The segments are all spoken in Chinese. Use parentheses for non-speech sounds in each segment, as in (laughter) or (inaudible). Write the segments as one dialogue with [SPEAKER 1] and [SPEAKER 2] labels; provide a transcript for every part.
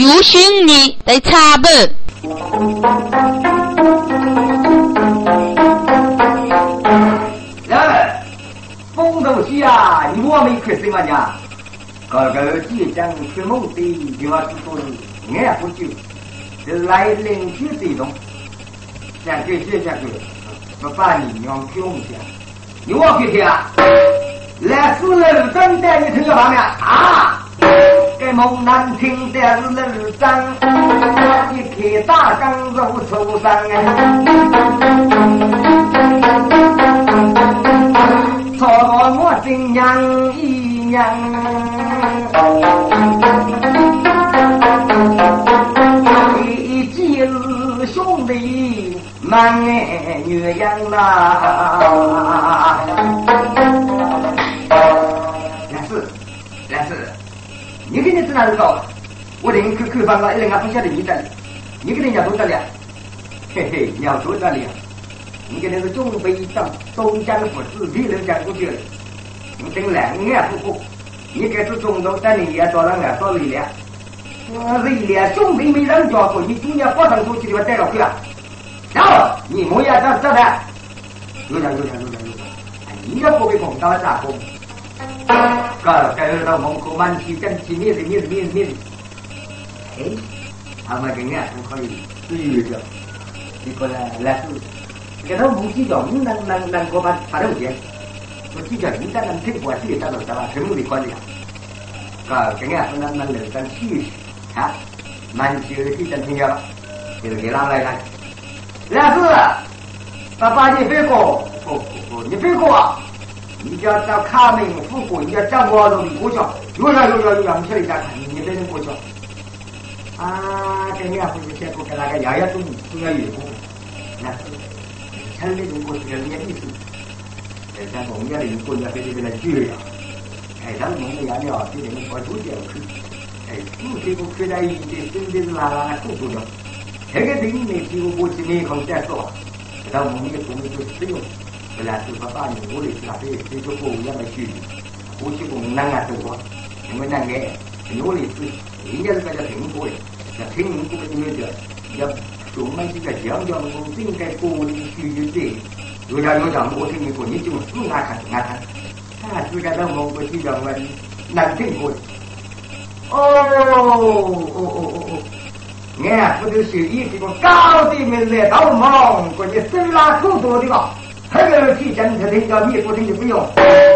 [SPEAKER 1] 有心你得查本。
[SPEAKER 2] 来，风头西啊，你我没开什么呀？哥哥即将出门的，就要说是俺不久，是来邻居这种，下去接下去，不把你娘凶下，你我去听啊！来是楼长的，你听个画面啊！这梦难听的是楼长，一开大缸入愁伤啊！错过我真娘一娘，一记是兄弟满你给你指哪里搞？我领去去办了，一人还不晓得你在，你给人家多少两？嘿嘿，你要多少两？你给那个中北上东江府自己人讲过去了，你等两年不过，你给是中东在你也多少两多力量？我力量兄弟没人教过，你今年发上出去的话带了个个个都蒙古满地整齐，面的面面的。哎，他们今年我可以自由的，你过来来住。给他无计较，你能能能过把把肉钱，无计较，你再能退过去，再到咱们全部的管理啊。个今年不能能留点气势，哈，满地的地整齐了，就给他来来。来住，把把你别过，不不不，你别过。你飞过啊？你要到卡门富贵，你要找我容易过桥，又要又要又要，你晓得咋看？你你别人过桥。啊，这你还不是先过给那个丫丫中中央月过，那城里中过去人家意思。哎，像我们家的过年非得给他绝呀！哎，咱们的养料就得我主角去。哎，不这个亏在一点，真的是拉拉够重要。这个等你几个过去没空再说，咱们的工资使用。本来是说把你屋里那些这个工要么去，过去工难啊多，因为那个屋里是人家是在这苹果的，那苹果的那个要专门这个讲讲工应该过的需求的，有家有家我听你说你就是爱看爱看，他自个在蒙古去讲问难听过的，哦哦哦哦哦。俺不就是以这个高的名来到蒙古，你生拉苦多的吧？这个提前特定叫你不听就不用，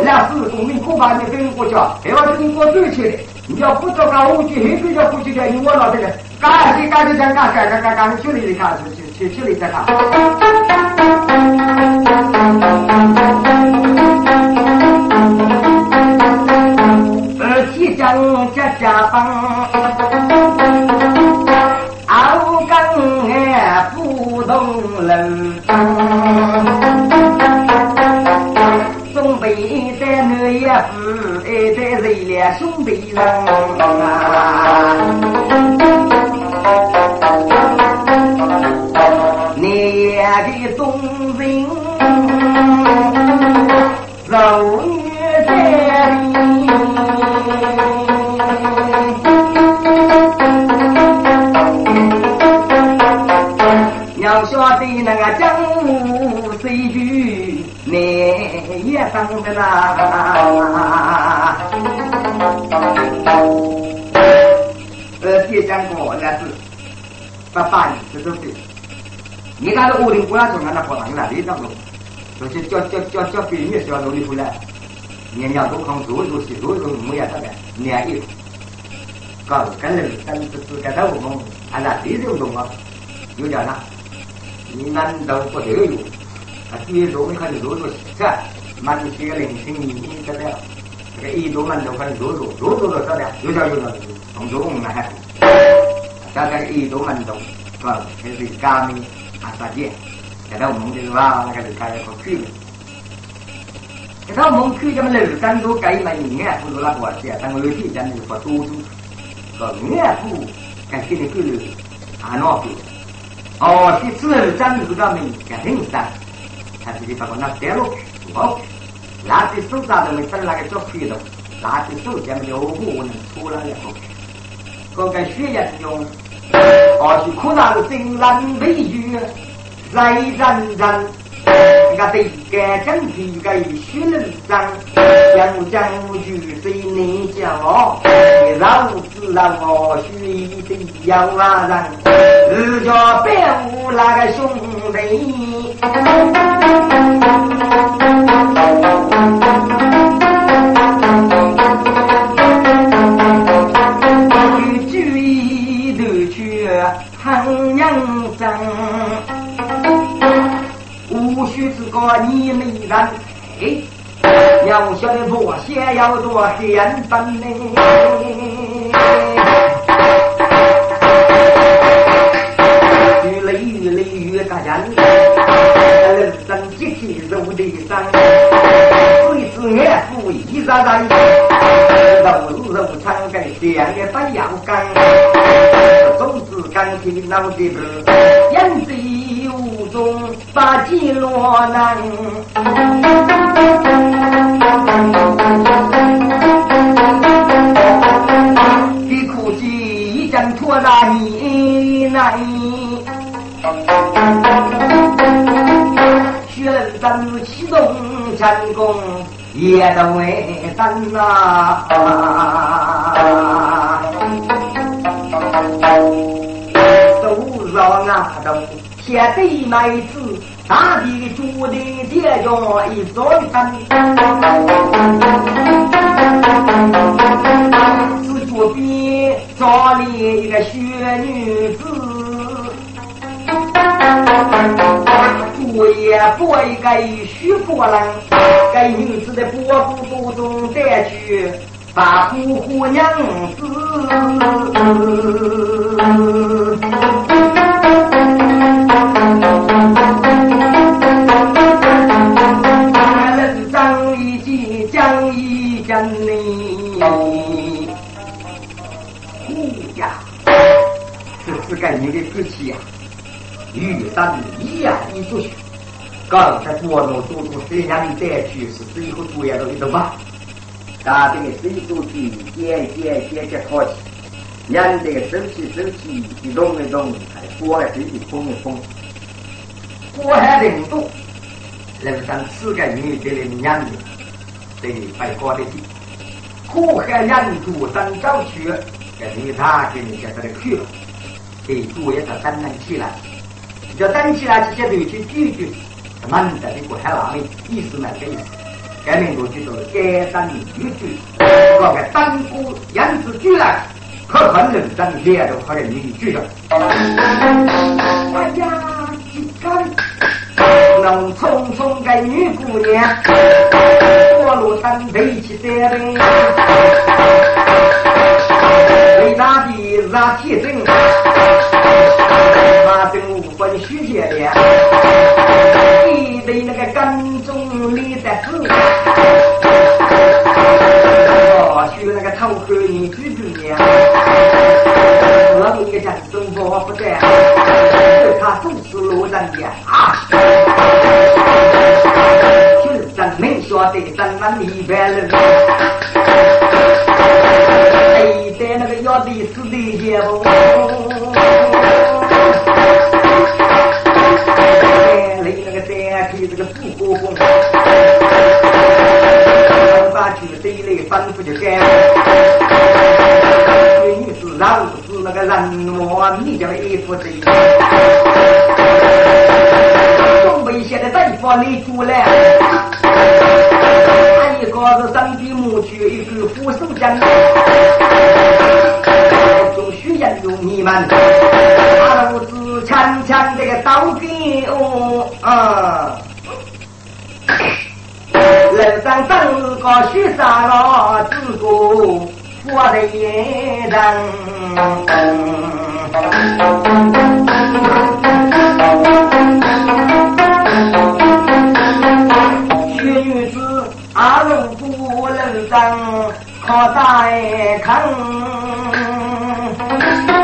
[SPEAKER 2] 那是公民恐怕你跟我讲，还要跟我对起的。你要不做个武器，黑比较不去的，我老这个，赶紧赶紧讲，赶赶赶赶赶去里看，去去去里再看。呃，提前加加班，兄弟人啊！你的忠人肉也在里，那个江湖谁去？你也当的啦，呃，第三个那是八八年十周岁。你看这屋里不要从那跑上来，你当中，就是叫叫叫叫别人小努力回来，年年都看做做事，做做没也得的，年一，搞跟人跟是是跟他我们按那第六种啊，有点那，你难道不得有？一多没看你多多是吧？满几个零星你你晓得？这个一多满多看你多多多多多晓得？有叫有，从多我们还，大概一多满多是吧？这是加密啊啥的？现在我们就是话那个是开个区了。现在我们区这么楼山都改满一年，不如那个些，但我有些讲的是不多数，个年不看现在够了，还闹够。哦，这次楼山是个名，肯定是。他自己把我那带路去，拿起手杖都没分那个脚皮的，拿起手剑没有我能出来了。个个血液中，或许苦难心难委屈，来人人。个对个整体个血能长，将将举谁能叫我？你老子让我许的要啊人，日家别无那个兄弟。你没人，哎，要晓得我先要做先锋呢。越来越来越大人，人生集体肉的伤，随时爱富一扎扎，肉肉长根，两个不要干，总是干起脑的不，眼睛无中把几落难。你苦尽一阵拖拉你来，血人启动成功。也得为咱呐，都让俺都先得买子，大地主的爹娘一座山，是脚边找了一个雪女子。我也不会给许伯人，给女子的脖子多中带去把姑姑娘子。你的福气呀！玉山一样一出去，刚才多诺多多这样的再去是最后主要的一种吧？大兵水手去捡捡捡捡淘气，两队手起手起一动一动，还过来水里碰一碰，过海人多，人生四个女的的人，对白过的紧，过海人多登早去，给你他给你在这里去了，对主要是等人起来。要等起来，这些东西拒绝，满在的国海那里，意思呢？这意思，改名过去就是改等拒绝，那个当过样子拒来，可很认真，连都可能你拒绝。哎呀，几干，能匆匆个女姑娘，过路灯背起三杯，伟大的热铁证。马正五分虚节的，一对那个跟踪李德子，哦，学那个偷喝你举举呢，我一个人生活不得，他总是路人的啊，群人没晓得怎么一般人，哎，在那个要的死的节目。这个不过风，把去这一类吩咐就干。女女是老是那个人模你叫衣服子，东北现在地方里出来，他一个是身体木去，一个扶手将，需要用你们，他都是强强这个刀兵哦啊。人生整个雪山了，只顾我的眼人。雪女子阿龙不能争，可在坑。Thank (laughs) you.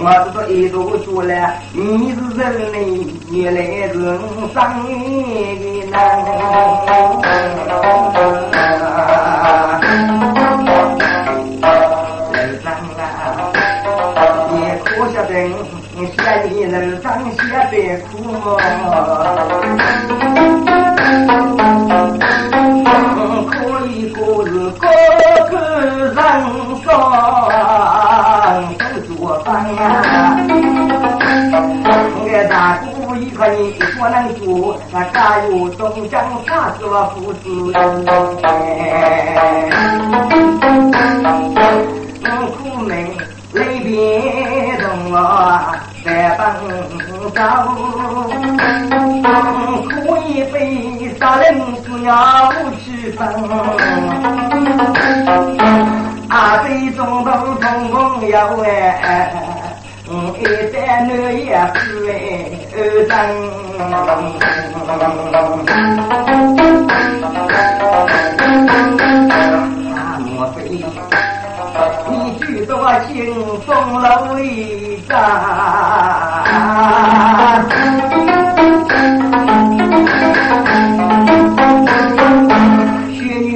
[SPEAKER 2] 我知道一路走来，你是人类，你来人生的难。人生啊，你可晓得？嫌你人生写得苦，我大姑一个你不能做，那家有东江花做父子。我苦闷泪别中啊。在奔走，可以被杀人只要去分。啊，这种都通朋友哎，一旦难也是二等。啊，莫非你居多清风楼里？薛女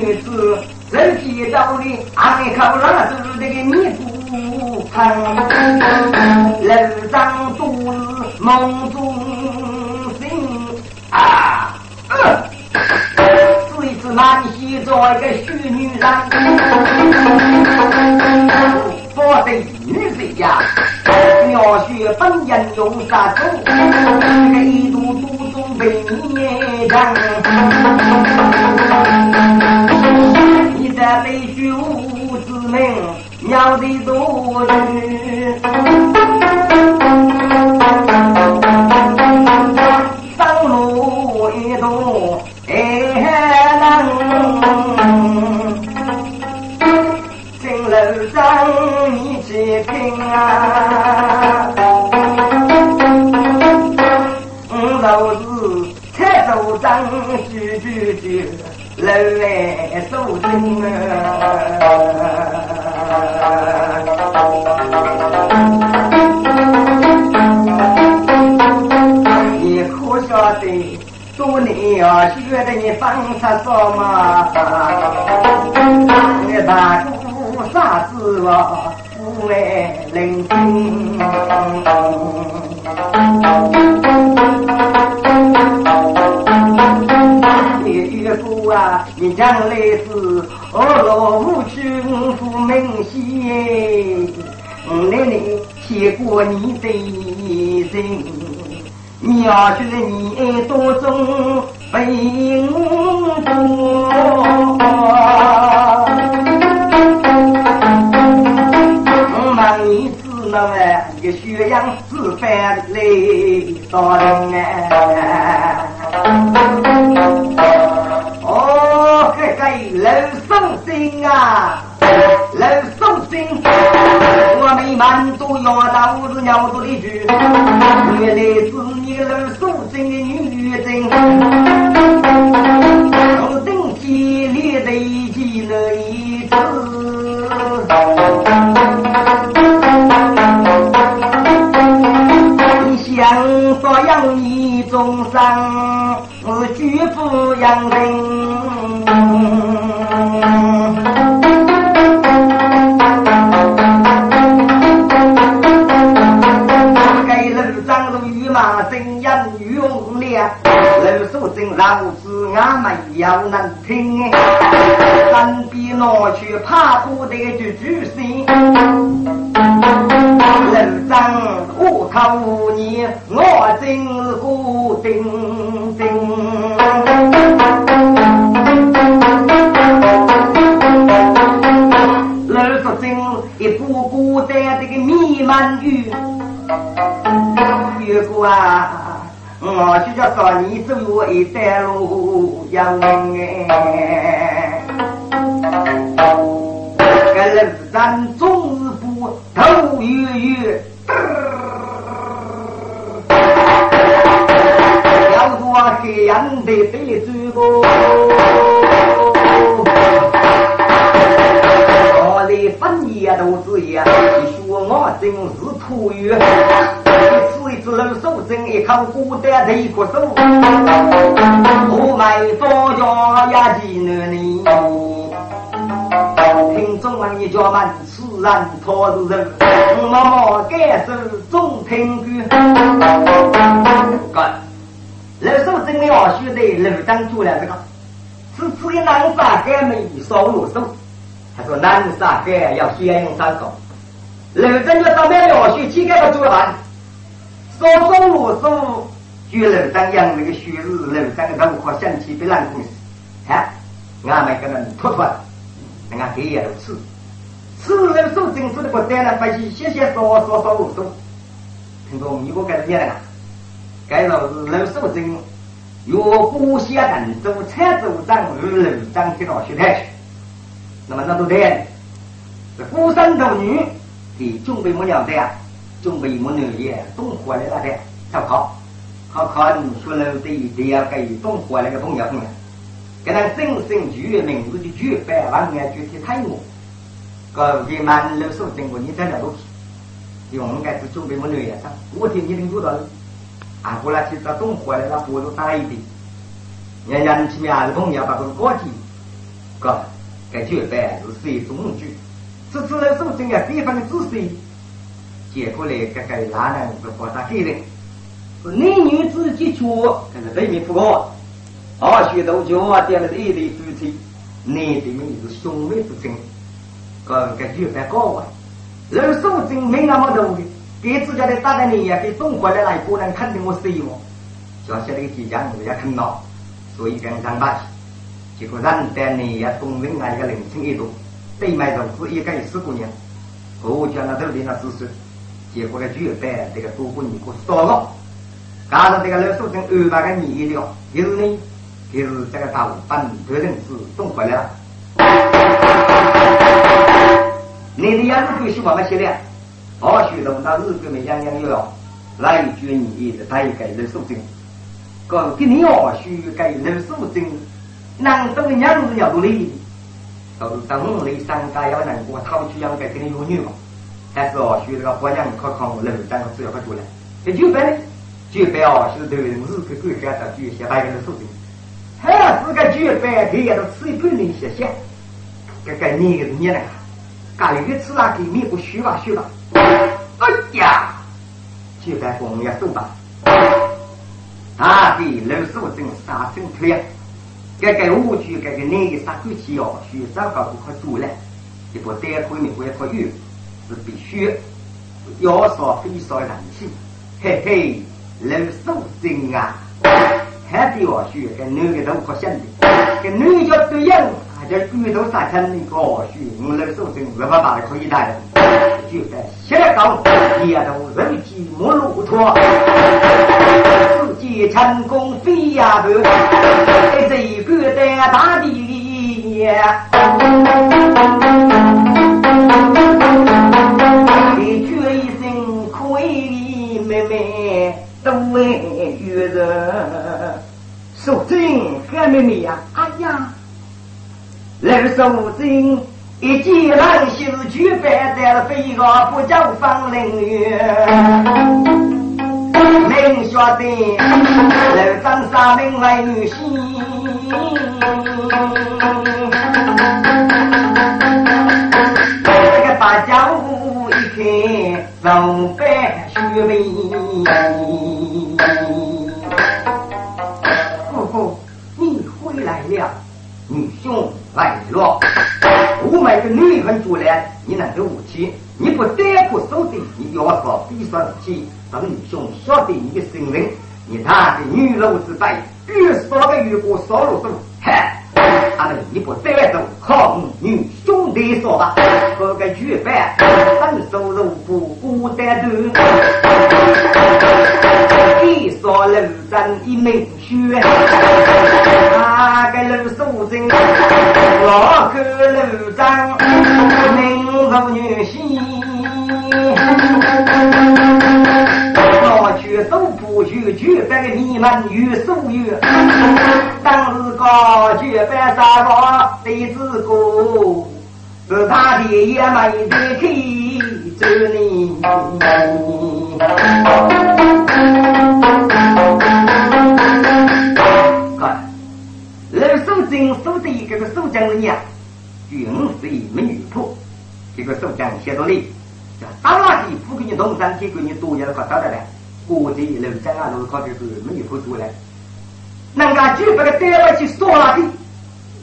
[SPEAKER 2] 梦中醒啊！这一次满戏做一个虚女人，不得女子呀！描写本人用啥手？这个一度都中被你讲。你在悲剧无知门，鸟的多女。句来来走进啊！你可晓得，多年啊，学得你方才说嘛？你大姑啥子啊？不来聆你将来是二老无去五福门西，我奶奶牵过你的人，你要觉得你爱多种被我我问你知那么一个血样是反来到人啊，楼松心，我们满族要到是鸟族的句，原来是你楼松心的女人，从登基立的一了一次，想说养你终生是绝不养人。老子俺们要能听，身边拿去怕不得句句心。楼长我头你我真是孤丁丁。楼素贞一步步在这个弥漫雨。遇过啊，我就叫说你走一段路要哎，这人咱总是不头晕晕，要做黑暗的得罪过。分也都是一，你说我真是土语，一次一次露手真一口孤单的一颗手，我买多家呀几男女，听众们你叫们自然他是人，默默感受总听句。干，露手真的要学的路当做了这个，此次一难啥干没少露手。他说：“南沙海要先用三口，楼镇就上面要学乞丐的做饭，少种路数，就楼上养那个学日，楼上的人可想起别难公司，看，俺们跟人拖拖，人家给也都吃，吃楼数政府的不单了，不是谢谢少少少路数，听说你我该是念了，该老是楼数政，由古县人州财州长与楼长去到学台去。”那么那都对，这孤身独女你准备么样的呀？准备么女也懂活的那的，参考，考考你说了的一点给懂活那个朋友们，给他真心举名字就举百万年具体太我，个给满六手经过你这两东西，用该是准备么女也上，我听你听多少？啊，过来去找懂活的那波都大一点，人家你去面还是朋友把个高级，个。该绝版是谁中举？这次来受证啊，地方的知识，结果来这个男人是把他给人，是男女之间绝，可是对面不高，二学都绝点了一对夫妻，男的们是兄妹之争，个个绝版高啊，人受证没那么多的，给自家的大的你也给送回来了，不能肯定我死亡，小小的即将人也看到，所以跟上把去。结果人带你也从另外一个人情一度，对面就是一个四姑娘，我讲了这里那知识，结果个绝版这个多过你过少了，加上这个老书生二百个你一了，就是呢，就是这个大本头人是送回来了，你的样子必须慢慢写的，二学东到日本没样样要来一句你的他一个老书生，讲给你二学个老书生。南东的娘子要多累，都是东里山家要难过，掏去养该给你有女嘛。但是哦，学这个花娘可看我楼长个只要不出来，这就办嘞，就办哦，是头人日个鬼干的，就先把人手定。还是个九百，给也都吃一半零谢谢。这个你个是你呢？家里越吃那给面不虚吧虚吧。哎呀，就办工业手吧。大地楼手真杀生出来。该该我去该个那个啥东西哦，需要找个不可做了，一部单会你会可有是必须要少非少人气，嘿嘿，老手真啊，还得要学跟男的都可想的，跟女家对样，还叫骨头啥看那个学，我老手真没办法可以的，就在现在搞，也都人机没路脱。一成功飞呀步，这一个在大地呀，为女人，素贞和妹妹呀，哎呀，那素贞一见兰心就摆在了飞蛾不叫方林月。明晓得，楼长三名为女婿，这个八家屋一开，老板学妹。兄来了。我买个女人出来，你能够武器，你不单不手的，你要说必算起。等你兄晓得你的身份，你他的女老之辈，越少个越过少路数，嗨，他们你不带走，靠女兄弟说吧，这个绝版，分手如不孤单的断。真一名血，那个楼素贞，我看楼长名如女婿，我去都不去，举办你们有所有，当时个举办啥个弟子歌，是他的也没得去走你。这个收奖人呀，军岁美女仆，这个收奖写到里，叫当然的不给你动山，给你多也是搞到的嘞。国际楼长啊，都是靠这个美女仆做嘞。人家就把个单位去烧了的，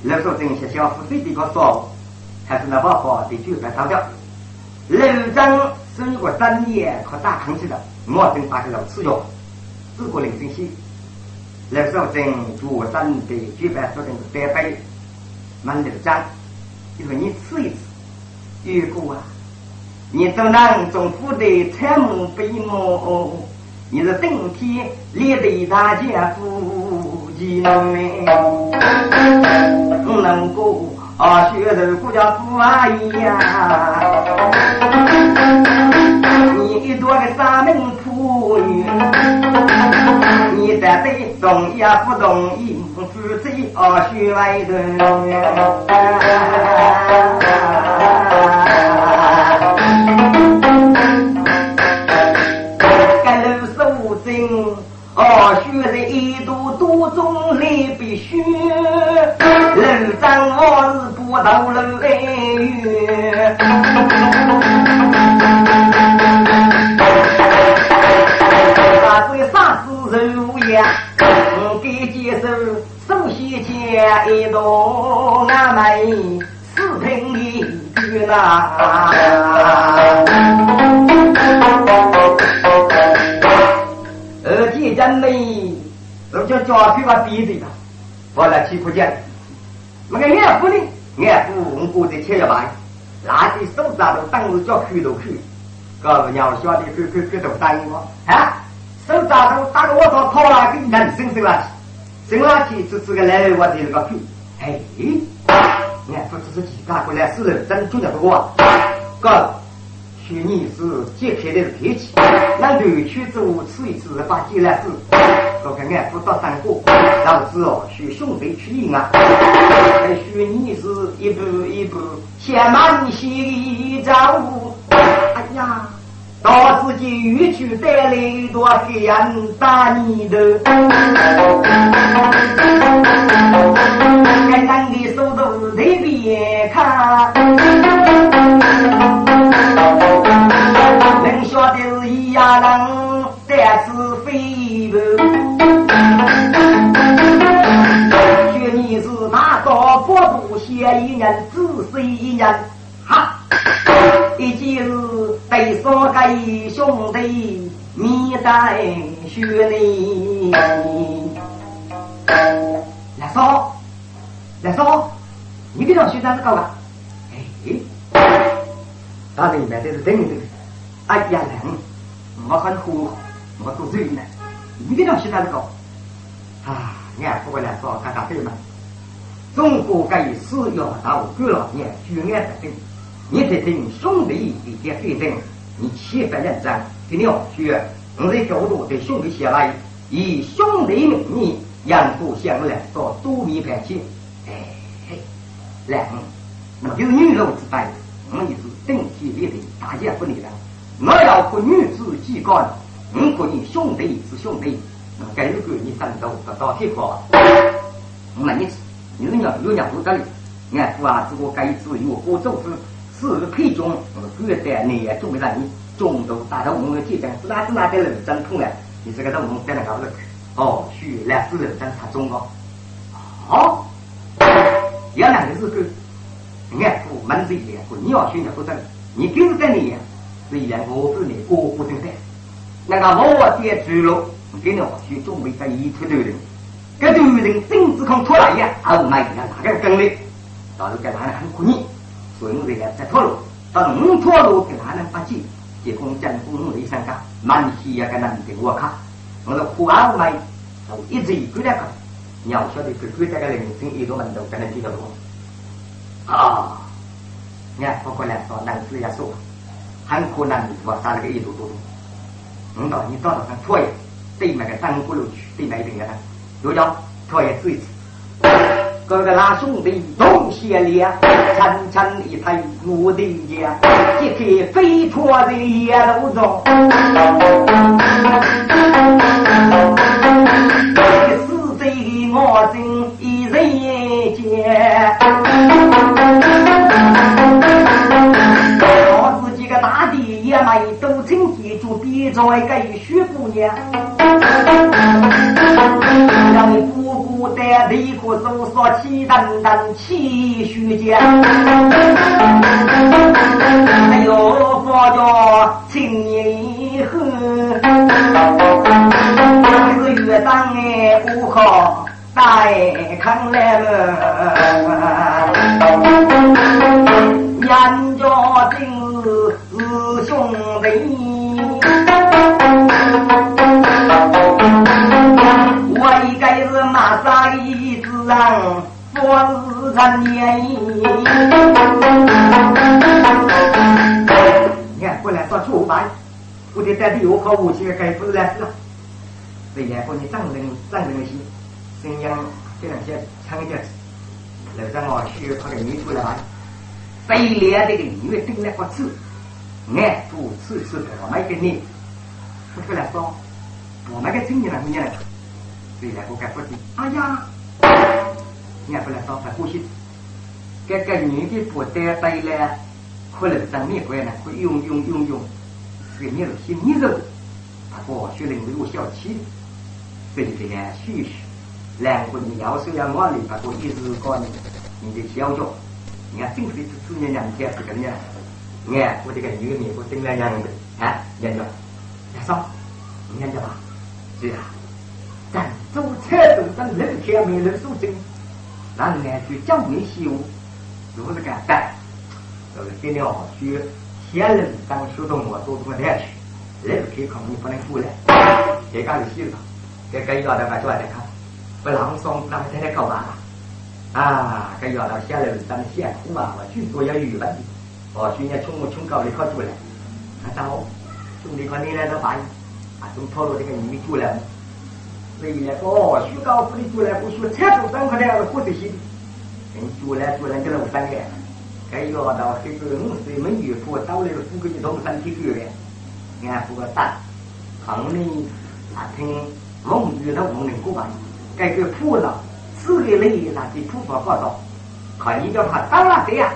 [SPEAKER 2] 楼说真些小付费地方烧，还是那把好的举办烧掉。楼长生过三年，可大空气了，我真发现了吃药，自个人真心。那时候正做准备举办说的单杯，蛮流张，就说你吃一吃。如果啊，你都能中府的参谋备幕，你是顶天立地大家夫妻们，能够啊学的国家富阿姨呀，你一多个三门仆女。你在对懂也不懂，夫妻二学外头。该路数经二学的一度多中来必须，路长我是不到路来远。我给接受首先见一道俺们四平的句呐，二姐真美，都叫家去把鼻子的，我来欺负见。那个岳父呢？岳父我过在七月半，拿起手杖都当时叫去都去，告诉娘晓得去去去都答应我啊。手扎头打个我操，掏了给人生生垃圾，生垃圾只是个来我的个屁。哎，你看不只是几大过来，是人真就叫不过。哥，去年是揭开的是天气，那头去做吃一次把鸡来吃，这个俺不到三个，老子哦去兄弟去赢啊。还学你是一步一步先满心照顾。哎呀！到自己欲去带来多黑暗大泥头，该男的手都随便看，能晓得是一样人，但是非不。说你是大刀不渡嫌一人，只是一人，哈。一件事，对三个兄弟你带血泪。来说，来说，你给让学长子搞吧。哎，大人买的是真的。哎呀，人，我很苦，我做生意呢。你给让学长子搞。啊，俺不过来说，看看对吗？中国该是要到各老年举案的对。你得听兄弟的些对证，你七百认真，给你学，我在角度对兄弟写来，以兄弟名义养父相来到多米感情，哎嘿，两，那就女肉之辈，我们也是定体立定，大家不理了。我要和女子几干，我和你兄弟是兄弟，那该如果你三头得到铁块，我问你，你是娘有娘不这里？俺父啊，如果该自由过走之。是个配种，我们古代你也种不上，你种都大头，我们结账是哪是哪的人真痛嘞？你这个都我们在那搞了，哦，去来是人真他种哦，好，要两个是个，俺父门子一个，你要选择不正，你跟着你，是一样我是你过不正的，那个我爹猪肉，给你我去准备在一出头人，这头人政治空出来呀，哦，没那哪个跟的，到时候给他很苦你。所以我在在套路，到五套路给哪能发结果政府我的上岗，满西也给人给我看，我说苦熬来一直归来讲，要晓得归归这个人生一种门道，才能听得懂。啊，你看，包括来说，男子也说，很可能我杀了个一头多。嗯，到你找到上错也，对面个三葫芦去，对面一定个呢，又叫错也追一次。哥哥拉兄弟东西连，层层一抬我的家，一匹飞驼在野路中，死贼的我心一人间。我自己个大弟也没都成记住，别再给徐姑娘。让你姑姑带离苦搜索气腾腾气虚间，哎呦，佛教青年恨，是越长哎不好带看来了，我是陈年。你看，过来说出版，我得带的有好武器的该不是来是了。这年过你战争战争的心，新疆这两天抢劫，楼上我需要他的女出来玩，非连这个音乐定了个字，爱不次次我买给你，说出来说。我们个青年人，年人，所以来我该不的。哎呀，你看不来烧菜呼吸，这个女的不得对了，可能上面关呢，会用用用用，是个肉些泥肉，他过去能有小气，所以这个许许，两个人要是要往里，他过一直搞你，你的小脚，你看正是这子年两天是个样，你看我这个女的面部正亮亮的，啊，研究，来烧，你研究吧。是啊，咱做菜都等人天没人受精，让人去讲没修，如果是干蛋，这个尽量去先人当学动物多多点去，人天可能你不能过来，这干就行了，这该要的把抓来看，不朗诵那么天天搞完了，啊，该要到先人当先苦嘛，我最多要语文，哦，去年从我从高里考出来，那到兄弟看你来这反应。啊，从套路这个你们出来，哦，学高府的出来，不学菜都三块两，或者是，人做来做来就弄三个，该要到这个五岁没遇过，到那个富贵的东山体育的，你看富个大，旁呢，那听蒙语的无能过吧，该个普了，四个人那是普法报道，看你叫他当了谁呀？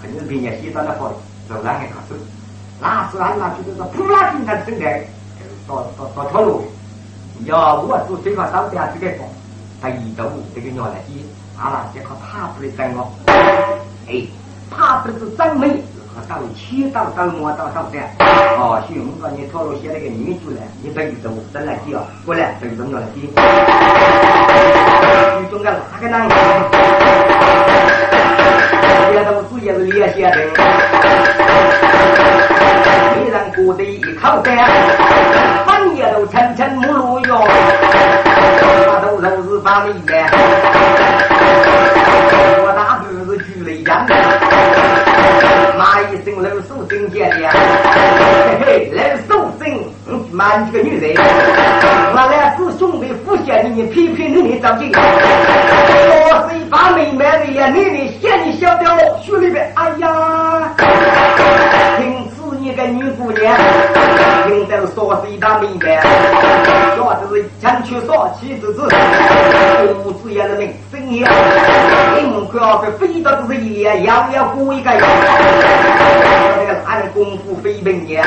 [SPEAKER 2] 肯定是别人西装的好，走哪个考试？那是俺那就是说普拉金才生的。到到到条路，要我做水果烧点这个风，他一到这个鸟来鸡，阿拉这靠爬不的整哦，哎，爬不是真美，靠到七到到末到上山，哦，所以我们说你条路写那个女主来，你这一走真来鸡哦，过来这个鸟来鸡，你中个哪个男？别都主要是列些的，没人过得一口饭。半夜都层层木路哟，那都都是把命的。我大肚是举了一样的，骂一声老手真见的，嘿嘿，老手真，骂你个女人，我来是兄弟福县的，你批评你的长进。我是一把妹妹的呀，你的嫌你小掉学里边，哎呀，听。一个女姑娘，听得说是一大明白，说这是前去少妻之子，父子也是名声扬，应该被飞到这是一样，样样过一个样，那个哪里功夫飞奔呀？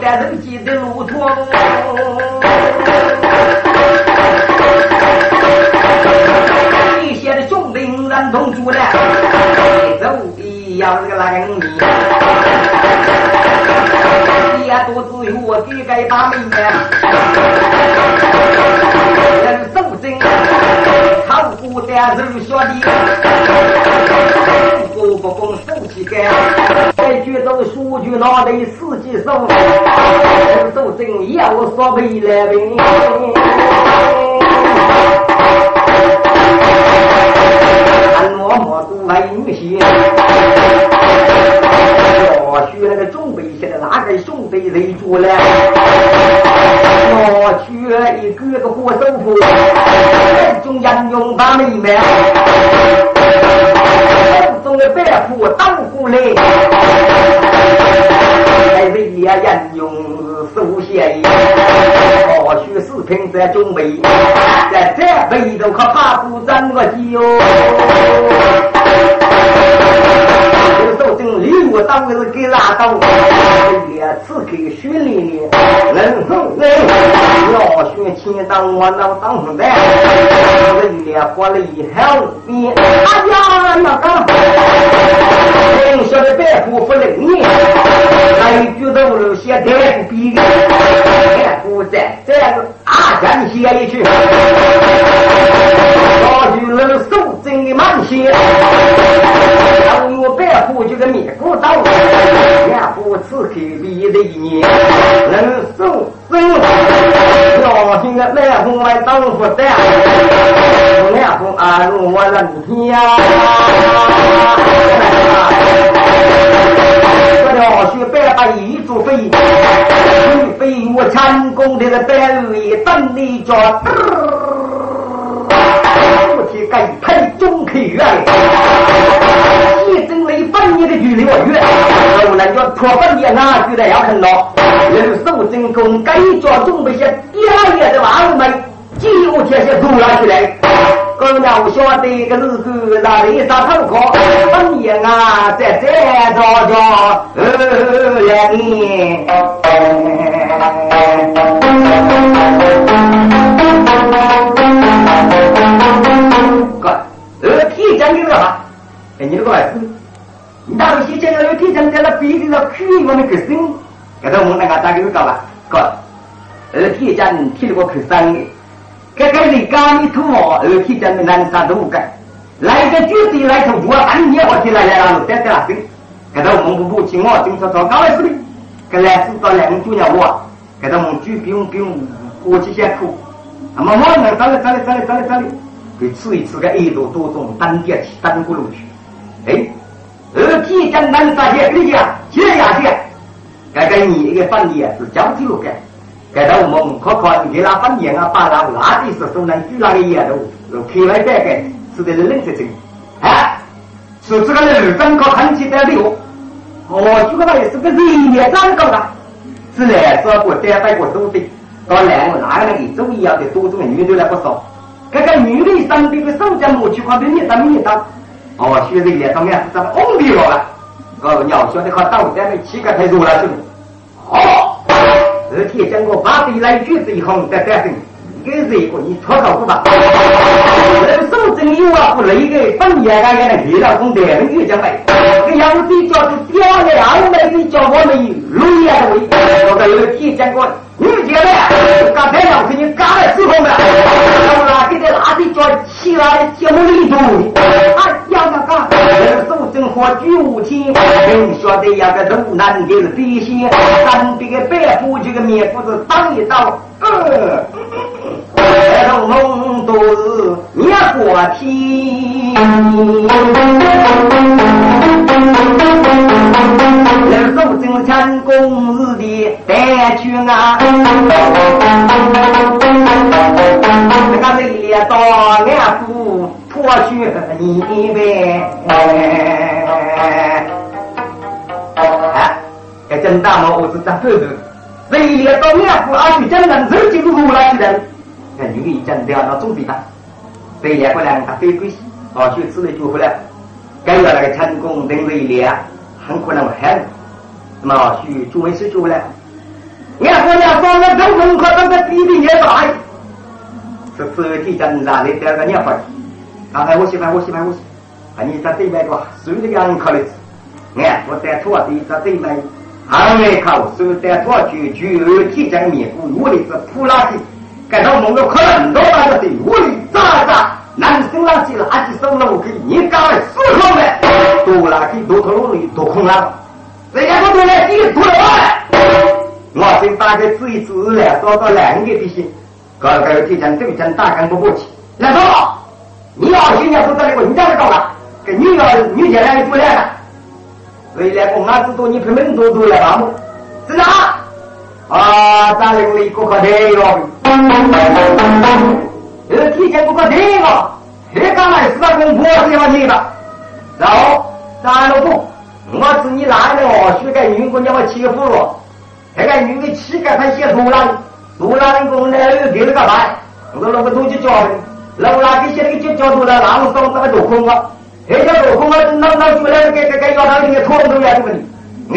[SPEAKER 2] 在人间的路途，一些的兄弟人同住了，走一样这个男人。肚子有我几个大妹妹，人手真，靠不得人说的，不我不公手起干，在举州书局那里四季手，手真要说回来兵。俺默默都为女婿，我去那个中北现在哪个兄弟在住了？我去一个个火手夫，中央用把妹妹，手中的白虎当过来，还是也人用手写的。我去四平在中北，在这北头可怕不争个鸡哦。我当时给拉到我，也刺客训练的，人送人要选钱当我那当红的，人也活了以后，你哎呀那个，从小的白虎不认你，还觉得我写太不比的，太不在这个阿江写一去，老举人手真的满我白虎就个面骨刀，两虎刺客比的一年，人手真要听个白虎来当副担，两虎安如我人天。这条须白白一柱飞，飞飞我成功的白尾等你着。不提该配中客院。一整雷半年的距离我远，后来叫脱半年啊，就得要很老。人手真功，该抓准备些第二年的娃们，就天些做了起来。哥俩我晓得个日子哪里啥头考，半年啊，在这着着呃两年。你那个儿子，你大陆西讲要有提倡在那比的那区域我们去生，给他我们那个大概有搞吧？搞，二提讲提了个去生的，这个是刚一土毛，二提讲的南山都干，来个绝对来头我半年我听来来了，在在那生，给他我们不不听我经常找高来是的，给来是到两个主要我，给他我们举不用不用过去先苦，那么我们找来找来找来找来找来，给吃一吃个一多多种单点去单过路去。哎，二体江南啥些理解，接下去，该该你一个翻译是交替路的，该到我们可可给他翻译啊，把那垃圾是送来举那个烟头，开来带个，是的是冷色情，啊，是这个日本搞看起来的哦，哦，这个也是个人也长高的，是来这过带带过东西，到两个哪个那个周一样的多种女的来不少，这个女的身边的手脚摸去看对面上面当。哦，学这个当面怎么红的了？哦，鸟晓得靠刀在那乞丐太多了，是不？好，而且讲过把地来举子以后再再生，一个一个你脱口不吧？那个手真有啊，不累个半夜啊，也能遇到从别人遇见来。这要是叫是屌的，二妹子叫我们累啊的喂。我跟那个铁讲过，你觉得刚才要是你干了时候呢？我拿给他拿的叫起来节目里头，哎呀个个，人手正活举无天，人晓得呀个路难的是底线，咱这个白虎这个面不是当一刀，呃。白头龙都是灭过天，人手正成公司的带去啊，这个雷烈到俺府我去你呗，哎，这真大毛我是真豆豆，雷烈到俺府而且真能手就如来的人。看女的一讲掉到中地吧，飞两过来他飞过去，哦，去吃了就回来，该要那个成功等着一年，很可能很，那么去做没事就回来。你看我俩说了成功，可那个弟弟也大，是身体真哪里得个年份？刚才我喜欢我喜欢我喜欢，你在对面个水这个考的子，看我在土地在对面，还没考，所在土地就就体检面部，我的是普拉提。感到某个可能多大的队伍里，咋咋男生垃圾垃圾收了，我给你搞来四号的。多了可以多可路多空了，人家不多来几个多了我先打开指一指来，找到两个的心，搞个提前走前大干不过去。来说，你要新娘都在那个你家里搞了，跟你要女家来不来了，未来公安知道你平门多多来吧？是哪？啊，咱领了一个可得哟，呃，提前不可得哦，这刚来是把公婆是要你的，然后咱老公，我是你男的哦，许个女姑娘我欺负了，这个女的乞丐他写图了，图了人工呢又给了个牌，我那个东西交的，老拉给写那个就交图了，然后上这个多空啊，这个多空啊，那那出来给给给要他那个托都要这个你。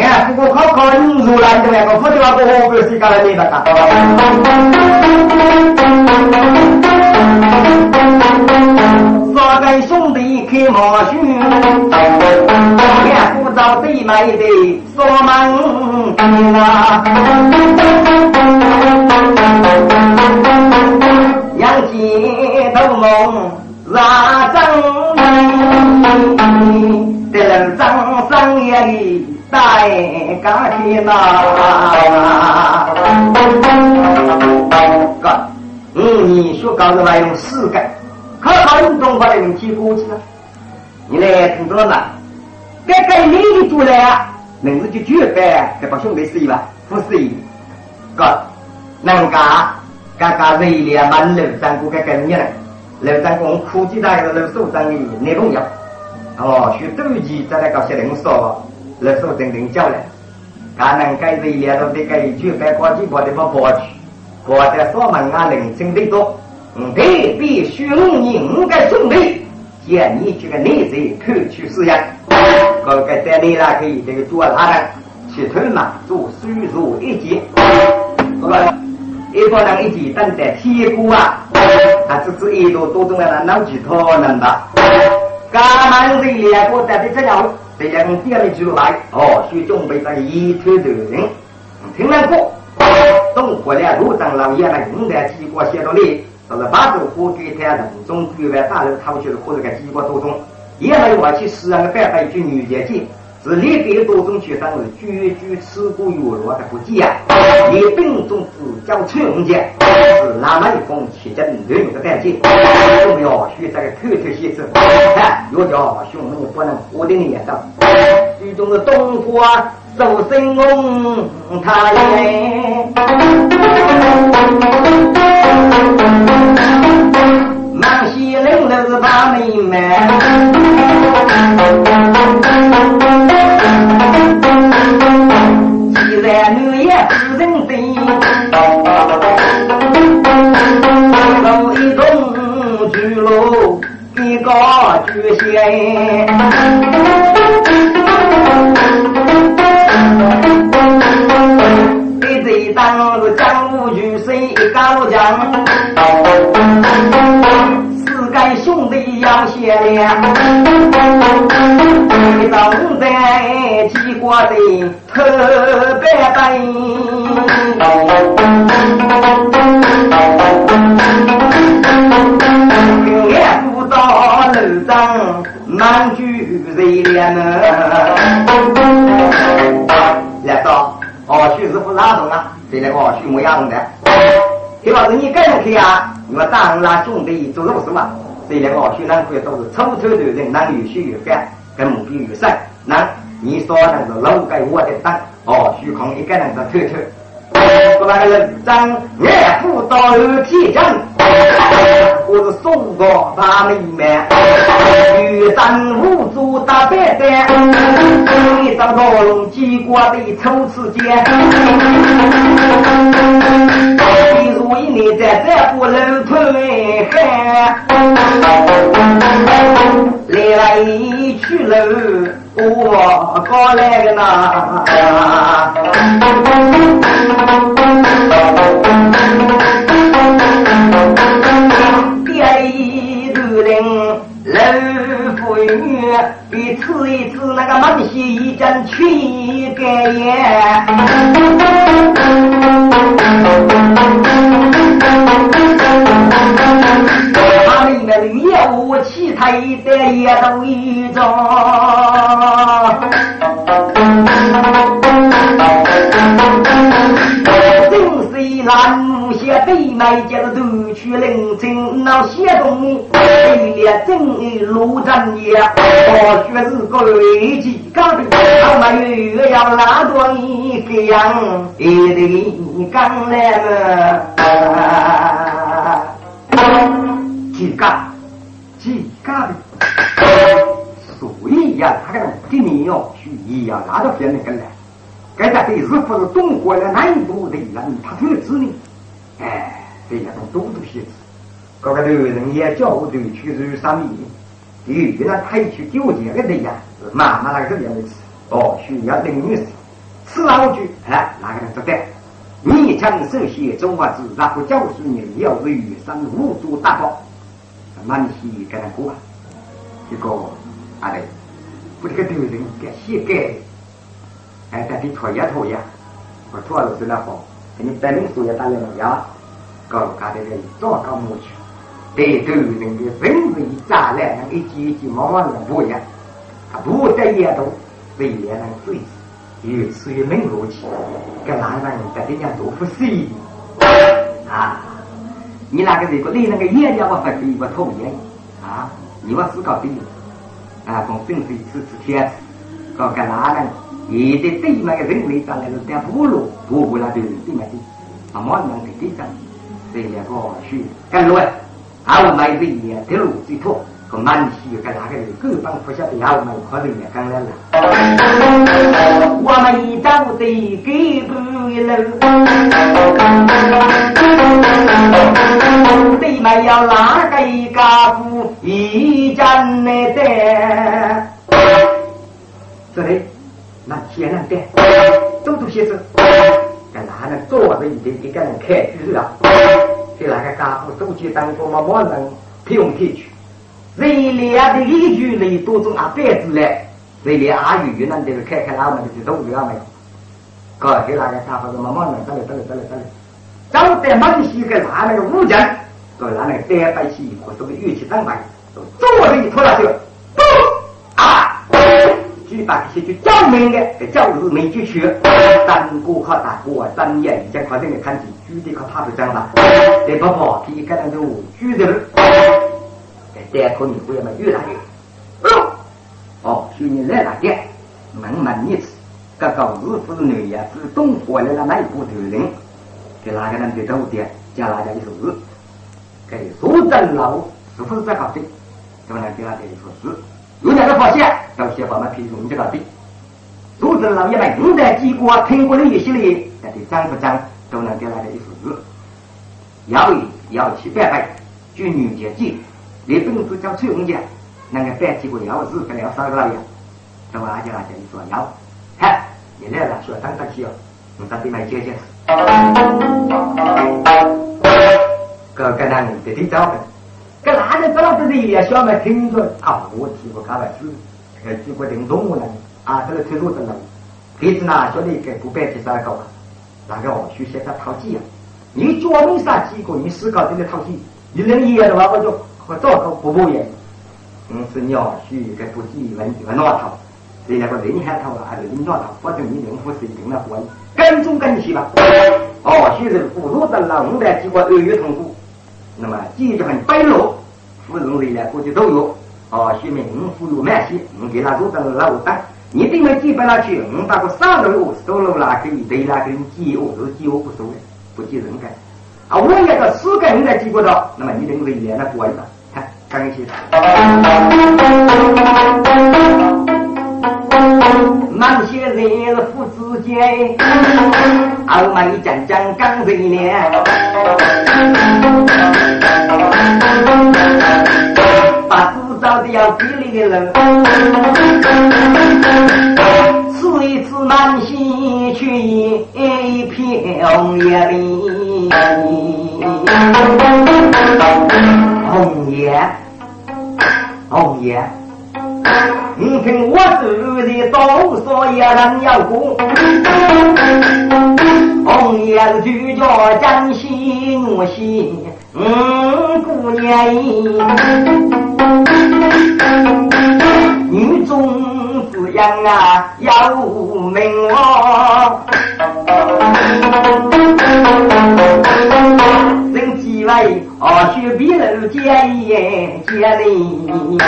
[SPEAKER 2] 俺不过考考你入来的那个，不就那个我不是干了你那个。三个兄弟开马靴，俺不着对面的锁门啊，杨戬头梦拉正，得了张三爷大家听呐，哥，嗯，你说搞的那用四个，可好用中国的用几过去了？你来听着了吗，该该你的出来啊，名字就绝版，这把兄弟是吧？不是一哥，能干，刚刚热烈满楼三个该跟你了，楼三个科技大学楼首长的内容要，哦，学斗鸡再来搞些零售。来说真正叫来，可能该是也都得该去百高级跑的不跑去，或者说门啊人真的多，嗯，特别需要你五个兄弟，建议这个内贼偷去试验，各个在内啦可以这个做他的，去头嘛做输入一级，是吧？一个人一级等待铁锅啊，还是指一多多种的脑筋头能的，干嘛是两个在这样？这样第二句来，哦，需准备在一头的人，听完过，东过了路上老爷们用的几个写到里，就是把这火给他人中对外大楼掏出来或者个几个多种，也没有去使那个办法去女节节。是里边多种学生是句句吃过有落的不计啊，一兵中只教春节，是那么一封七节六个单节，我要学这个口头写字，看要叫兄弟不能活的念叨，最终的东华寿生翁他耶，满西人都是把妹妹。女也不人飞，走一栋巨楼，一个巨仙。你这当是江湖巨水高将，四个兄弟要贤良，你总在齐国的。特别白，眼不到楼上满聚热烈呢。来说，哦，徐师傅哪种啊？这那个徐木亚种的。这老子你敢去啊？你们当拉兄弟做什么？这那个徐南贵都是丑丑的人，男有血有干，跟母比有生，那。你说那是老给我的当哦，虚空一个人在偷偷，说那个人长眼不到天将，我是送过他们一面，玉山无主打白单，一张刀龙几过的初次见，我一年在这不能退还，来来去了。我过来个呐，为女，一次一那个门西一阵一改言。他里面的业务气态在也都一种。兰木些对麦接着头去领情，那些东西为了正义路正义，或许是个危机高的，他们又要拉多一个样，一定刚来了，几个几个的，所以呀，他个今年哦，去也要拉到别人跟来。该在对是不是中国的南部的人，他都有子女，哎，这些都多多些子，各个都有人也叫我都去入上面，有那他去纠结个对呀，是妈妈那个样的事，哦，需要等于是，吃老句，哎，哪个人做的？你将首先中华字，然后教书你要为生无足大宝，那你去跟他过啊？这个啊对，不这个对人该写改。哎，但你拖也拖呀，我拖了是那好，你带领所有大人呀，搞搞的人早搞不去，对头人的人为炸来，那一级一级慢慢的不一样，他不得也都为了那个罪，有次于门路去，跟男人在这家做不是啊？你那个这个你那个眼睛我发给我讨厌啊？你我思考对啊，从正水吃吃天，搞个男人。现在对那个人类上来是点不如不过那对人对那的，啊，马上给对上，这两个去干了，后买这一的路最多，个满西跟那个人各方不晓得后买可能也刚来了。我们一早得给不了，对面要哪个一家户一家来的？这里。那天然的，都都先生，在哪呢？坐着一点一个人开局了，给那个家伙手机当中嘛，马上不用提去。人俩的一句来多种啊，辈子来，人俩阿语那就是开开他们的都不要买。搞给那个家伙嘛，马上得了得了得了得了，找在满西个拿那个武将，搞拿那个单白旗或者个乐器当白，坐着一拖下去。举把这些就教明的，这教是没就学，三哥靠大哥啊，三爷已经靠这个看起，举的靠他不讲了，这不跑，第一个人就举的，这可你会嘛越来越，哦，所以你来哪点，慢慢你吃，这个日子女呀，是东过来了那一部头人，给哪个人给多点，叫哪家的数字，给苏正老是不是最好的，怎么能给他这一说是？有两个发现，要先把那批容这个对。组织老爷们五代几国听过的一系列，到底涨不涨，都能给那个一数字。要要去拜拜，举女节祭，你本是叫崔红姐，那个拜几个要日本要烧个老爷，等我阿姐阿姐你说要，嗨，你来了说当当去哦，我到对面接接。个个男人得得招的。这男人知道这是也小妹听着啊，我听过开玩笑，呃，举过定动物呢，啊，这个推路的人，鼻子呢，晓得一个不白第三个，那个哦，学现在淘气啊，你专门啥几个，你思考这个淘气，你能演的话，我就我找个不不演，嗯，是鸟须该不记问问哪套，这两个人喊头还是人哪套，反正你人不是一定了关，跟踪跟去吧，哦，现在辅助的老五代机关二月通过。那么继续很白露，芙蓉类呢，估计都有。哦，说明五富有慢些，你给他做成老单，你对面基本上去，五把个三楼五十楼啦，给你对啦，给你几我都几我不收的，不计人干。啊，我也个四个人在记不到，那么你等于演了过一个，看，感谢。满些人父子间，傲慢讲讲刚为年，把制造的要给力的人，吃一次满心去一片红叶里，红叶，红叶。你听我说的，多少也人要过。红颜就叫江西我西嗯姑娘，女中子样啊要命哦。来，啊，学别人见言见你。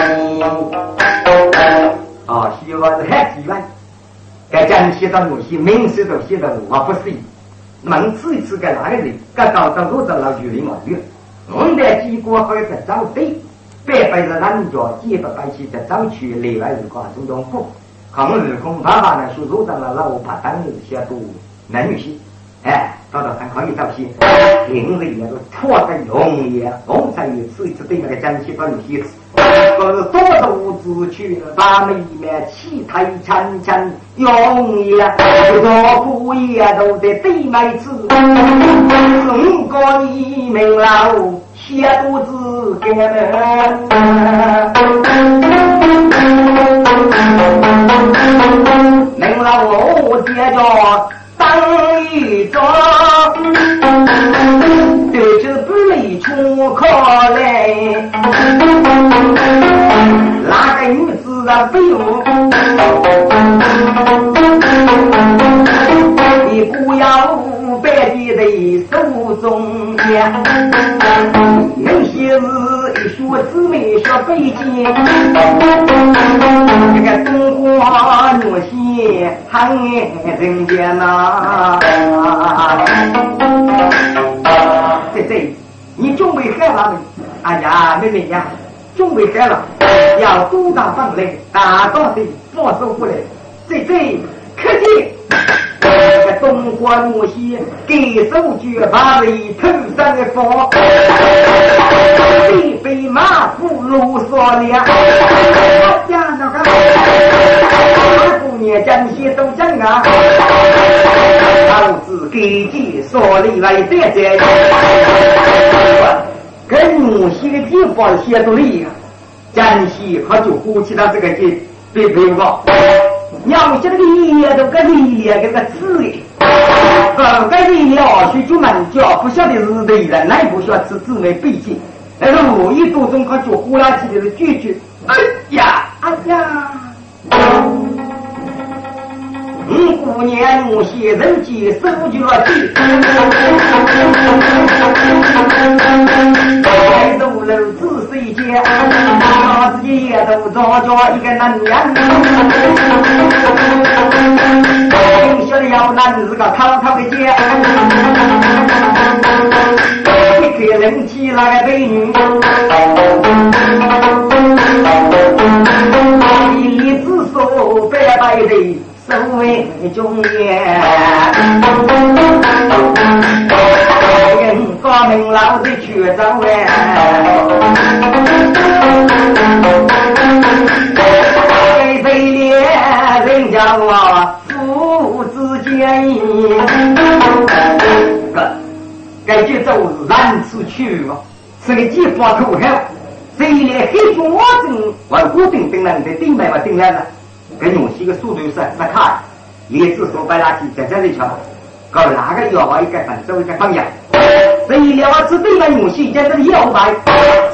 [SPEAKER 2] 啊，希望是还几万，该讲写到东西，名字都写到我不是。门次一次给哪个人？该搞到多少老距离嘛？有，我们的结果还在找对，百分之人家几百百姓在争取例外日光中央府，抗日空爸爸呢，说入党了，老怕当日些多男女性，哎。到到还可以找些，平日也都拖得容易，我才有次一次对那个江西分些子，可是多多之去，咱们里面气态强强容易，不多不也都得对麦子，五个一名老写肚子给们，名老我接着。当一桩，对着不离出可来，那个女子啊，不用，你不要白的在手中间，有些事一说姊妹说背经，这个中华女婿喊人间呐，这这，你准备好了没？哎呀，妹妹呀，准备好了，要多大放来，大到的放手不来，这这，客气。东关木西给手举把为头上的佛，飞飞马虎如所料。呀，那个二姑娘讲些都讲啊，老子给计说里来得这，跟木西的地方写都一样，江西他就呼起他这个劲，别别我。娘家那个爷都跟你爷个个子哎，不跟你聊去就蛮叫，不晓得是对人，那也不需要吃姊妹背景。那个五一多钟他就呼啦起的是句句，哎呀，哎呀。五姑娘，我先人接手就了去，抬头楼仔细见，他自己也都找着一个男人。听晓得要男是个滔滔的家，一个人气那个美女，一子说白白的。身为中年，人高明老的学长哎，给谁脸人家我父子间，个该节奏难出去嘛，是个几发口号，谁脸黑中我正，我固定定了在顶麦嘛顶来了。跟用西个速度是是快，也只说白垃圾在这里瞧，搞哪个要往一个分走一个方向，这一聊是对面用西简直摇摆，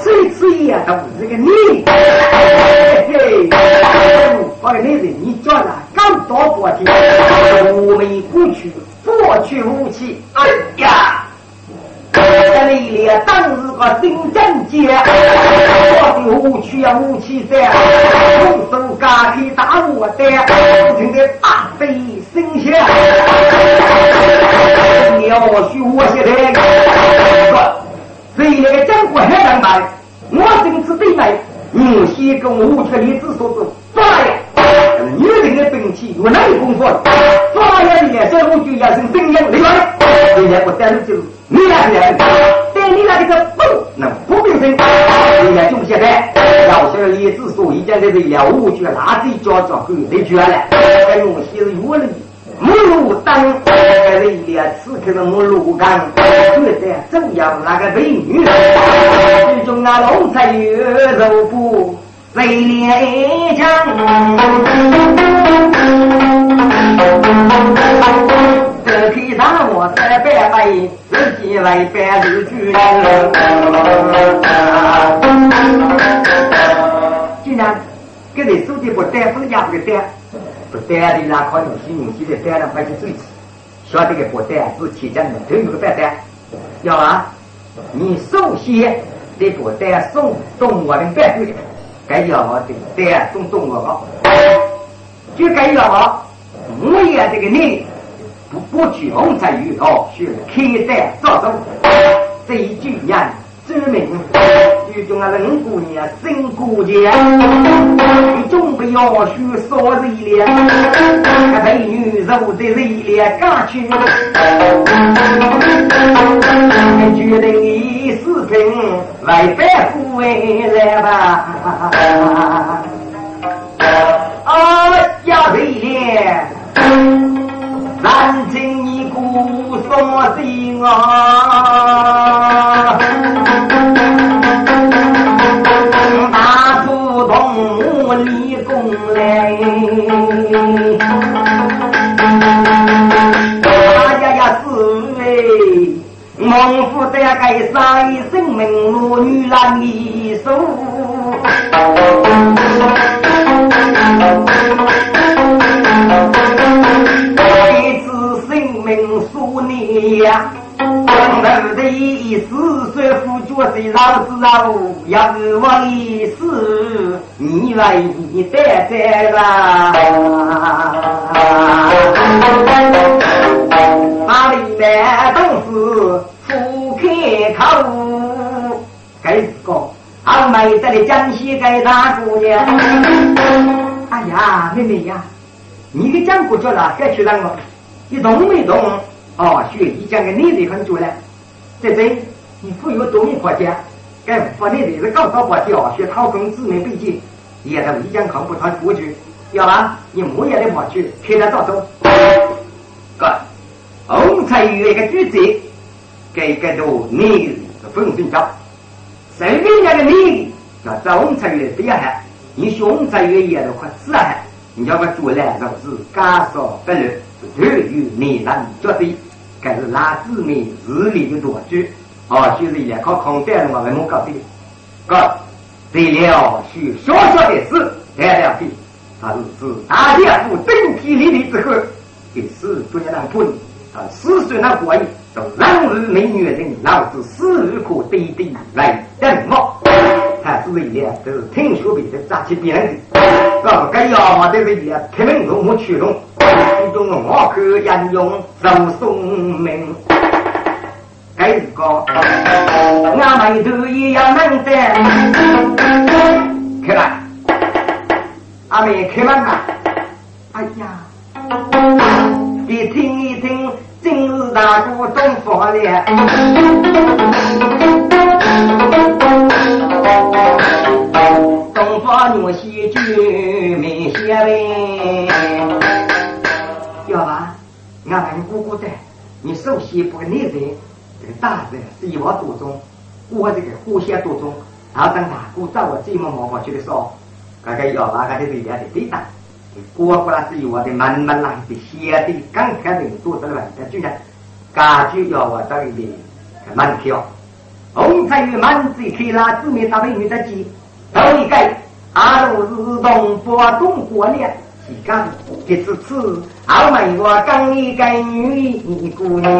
[SPEAKER 2] 谁吃也都是个你，嘿嘿，我的妹子，你叫了更多过去，我们过去过去无期，哎呀！这里咧，当日个新正节，我的武器呀武器噻，用手架起打我的，不停的大飞声响。你要我许我些的，这里个江湖很难办，我真是对待，你先跟我武器你只说是抓呀，女人的兵器越难攻破，抓呀你这武器要是真样今天我带你走。你那个人，对你那个不能不明生，人家就不晓得。要晓得李子说，一讲这是要五句，那这家家狗得绝了。还用些是月里木路灯，在这里此刻的木路杆，觉得怎样？那个美女，其中那龙才月肉不为脸强。这披上我三百枚，自己来办日剧。既然给你手机不带，不家不带，不带的那靠用心用心的带了，快去收拾。晓得个不带是提前的，都有个白带，要啊！你首先得不带送动物的白水，该要我的带送动物好，就该要我我也这个你不不穷在于哦，是开单造手，这一句言。知名，女中啊，人姑娘真姑娘，你总不要说少人脸，那美女肉的人脸干去，决定你视频来反复来吧，啊呀人脸，难姑说的啊。立功来，大家呀是哎，孟府在该杀一生命，落女难离手。呀。我的一四岁夫脚是老子老，要是我一死，你来你带在啦。哪里来东西不开口？该是个俺妹子的江西该大姑娘。哎呀，妹妹呀，你给讲过去了，该去让我，你动没动？哦，学一讲的内容很多了，在这你富有多民国家，该发内容是高高挂条，学掏空自美背景，也都一讲看不穿过去，要吧？你莫也得跑去，开他早走。个红彩玉一个句子，给个多内容是分分招，谁给家的内容？那在红彩玉的底下，你学红彩玉也都快死了，你要个做来都是干少不漏，对于内容绝对。该是拉子面日里的多句，哦，就是也靠空调了嘛，为么搞的？哥，为了许小小的事来了的，他是是大家夫登天立地之后，给四岁男困，啊，四岁那过瘾，就男儿美女人，老子死而可对对来等我。他是为了都是听说别的扎起别人的，啊，该要么的为了开门入目驱动。中我可引用周松明，该是个俺们都一样能得。开来，阿妹开门啊！哎呀，你听一听，今日大哥东方了。东方女婿举眉写嘞。俺们姑姑在，你首先不跟内人，这个大人是一往多中，我这个互相多中，然后等大姑找我这么毛毛去的。说，这个要吧，俺这是也的。对的，过过来是有我的。慢慢来的，写的。刚开始多少了，但就像家具要我这里的。蛮挑，红彩玉满嘴开拉子面大美女的。鸡，头一盖阿罗是东坡东过年。一讲，这次次，阿妹我讲一个女姑娘，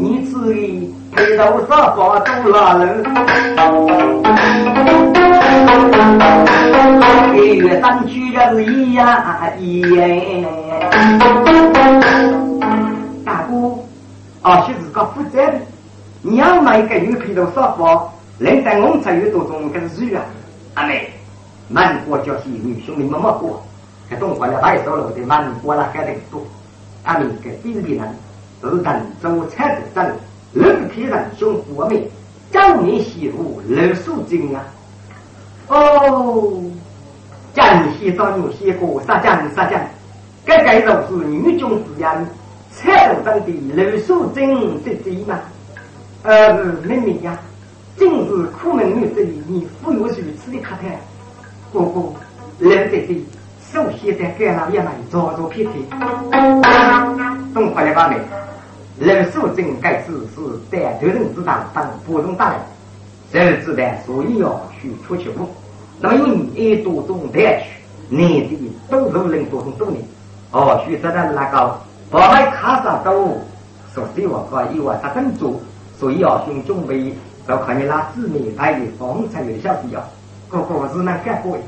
[SPEAKER 2] 你此里陪到沙发都拉人，一月三去人。一呀一大哥，哦，是自个负责的，你要买一个女陪到沙发，能在我才有多种跟是啊，阿妹。满国叫是女兄弟们么过，在东国了白手楼的满国了还得多。俺们个兵的人，日等周菜的人，人批人兄我们朝年西路六数金啊！哦，江西早有写过杀将杀将，这个就是女中之人，菜路上的六数金的贼嘛。呃，妹妹呀，今日苦门女子，你富有如此的可叹。哥哥，两弟弟，首先在干老爷们做做批评。东快来把门，人数正该是是带头人之道当普通大人，谁知道所以要去出去不？那么有你多种带去，内地都是人多种多年。哦，许知道那个，我们卡萨都说希望可以我他真做，所以啊，兄准备要看你那姊妹带的方才有小弟啊，个个是能干活的，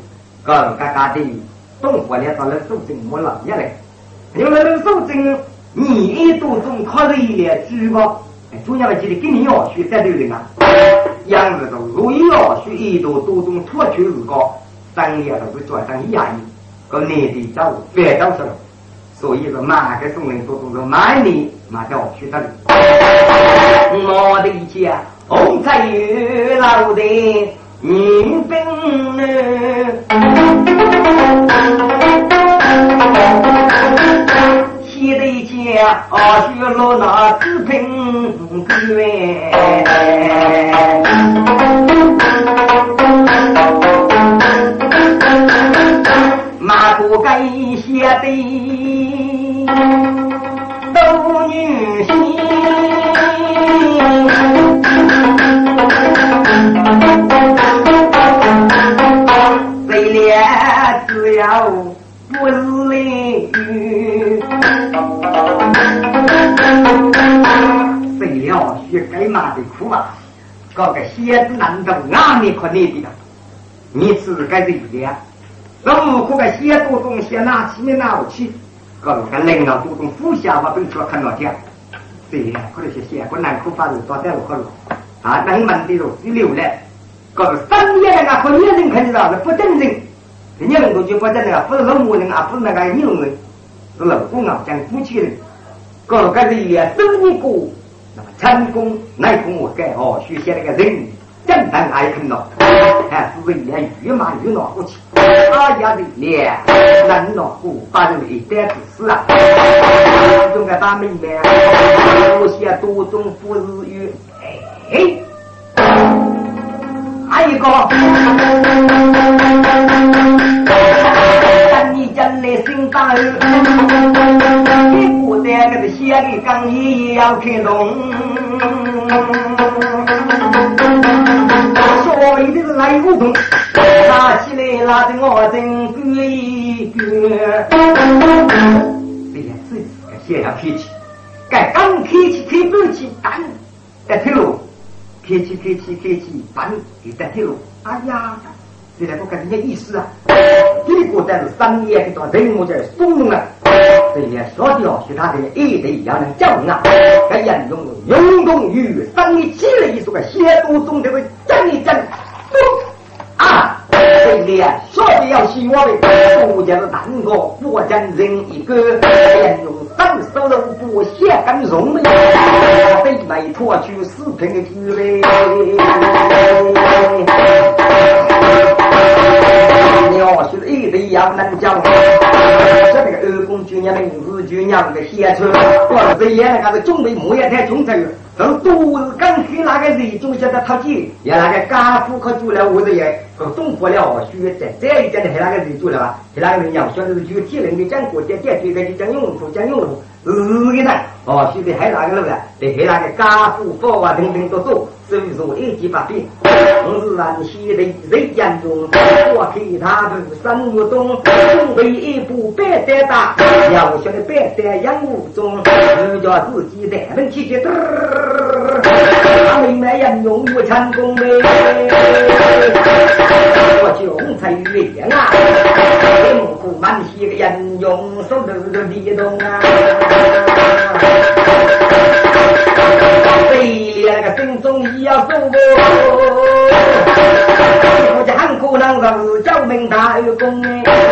[SPEAKER 2] 个嘎嘎的，动活了到了手证没了下来，因为那手证你一多种考虑了举报，主要记得给你要学三头人啊，杨子都如意要学一多多种脱去日高，三年都是做上一样的，个年底走别到手。所以说，马个送人多多是买你马叫去的。(laughs) 我的家红彩玉老的民兵呢，西的家啊学了那纸品官，马不该写的。都女心，为了学该骂的苦啊！搞个蝎子难道俺们可那的？你是该是的呀？那可个蝎子东西拿起没拿起？搞个领导主动互相把本说看到天，对呀，可能是些困难苦发生到在路口了，啊，人们的路是流了，搞个三年那个和年人看到是不正正，年人都就不正正啊，不是老母人啊，不是那个女人，是老公啊，讲夫妻人，搞个是也生一个，那么成功乃功我改哦，学习那个人。正当爱看到，还是为了越骂越恼火气。他家的脸，人恼火，把人一代子死啊！总该打明白，有些多种不是有，哎，还有一个，等你将来心大二，你不得那个写的讲也要看懂。我一定是来武功，拿起来拉着我真哥一个。哎呀，这个先要脾气，该刚开气开不起，但在退路，开气开气开气，但又在退路。哎呀，这两个跟人家意思啊，这个在是商业这段人物在松动了。这也说的哦，其他的一对要能教啊，该严重运动与生理起来一说个写作中这个真一真。啊，对联说的要希望的，不就是单个我将人一个，连用三手都不写跟容的，被没脱去四平的机会。你要是一对要能讲，这个二公主娘的名字就娘的写出来，我这也那个准备木也太忠诚了。都是刚去那个人总晓得掏钱，要那个家父可做了，我这也都懂不了。需要再再一点的，还那个人做了吧？还那个人要晓得是就体能的讲过，点点对的就讲用处，讲用处，日一呢？哦，现在还那个了噻？得还那个家父佛啊，等等都做，所以说一级八变。我是让写的人间中，我给他们生活中准备一部白带大，要晓得白带养物中，只叫自己带门去去。他们没人用我成功的，我就才月啊，辛苦满些个人用手头的力动啊，为了那个心中要做个，我讲可能是救命大功哎。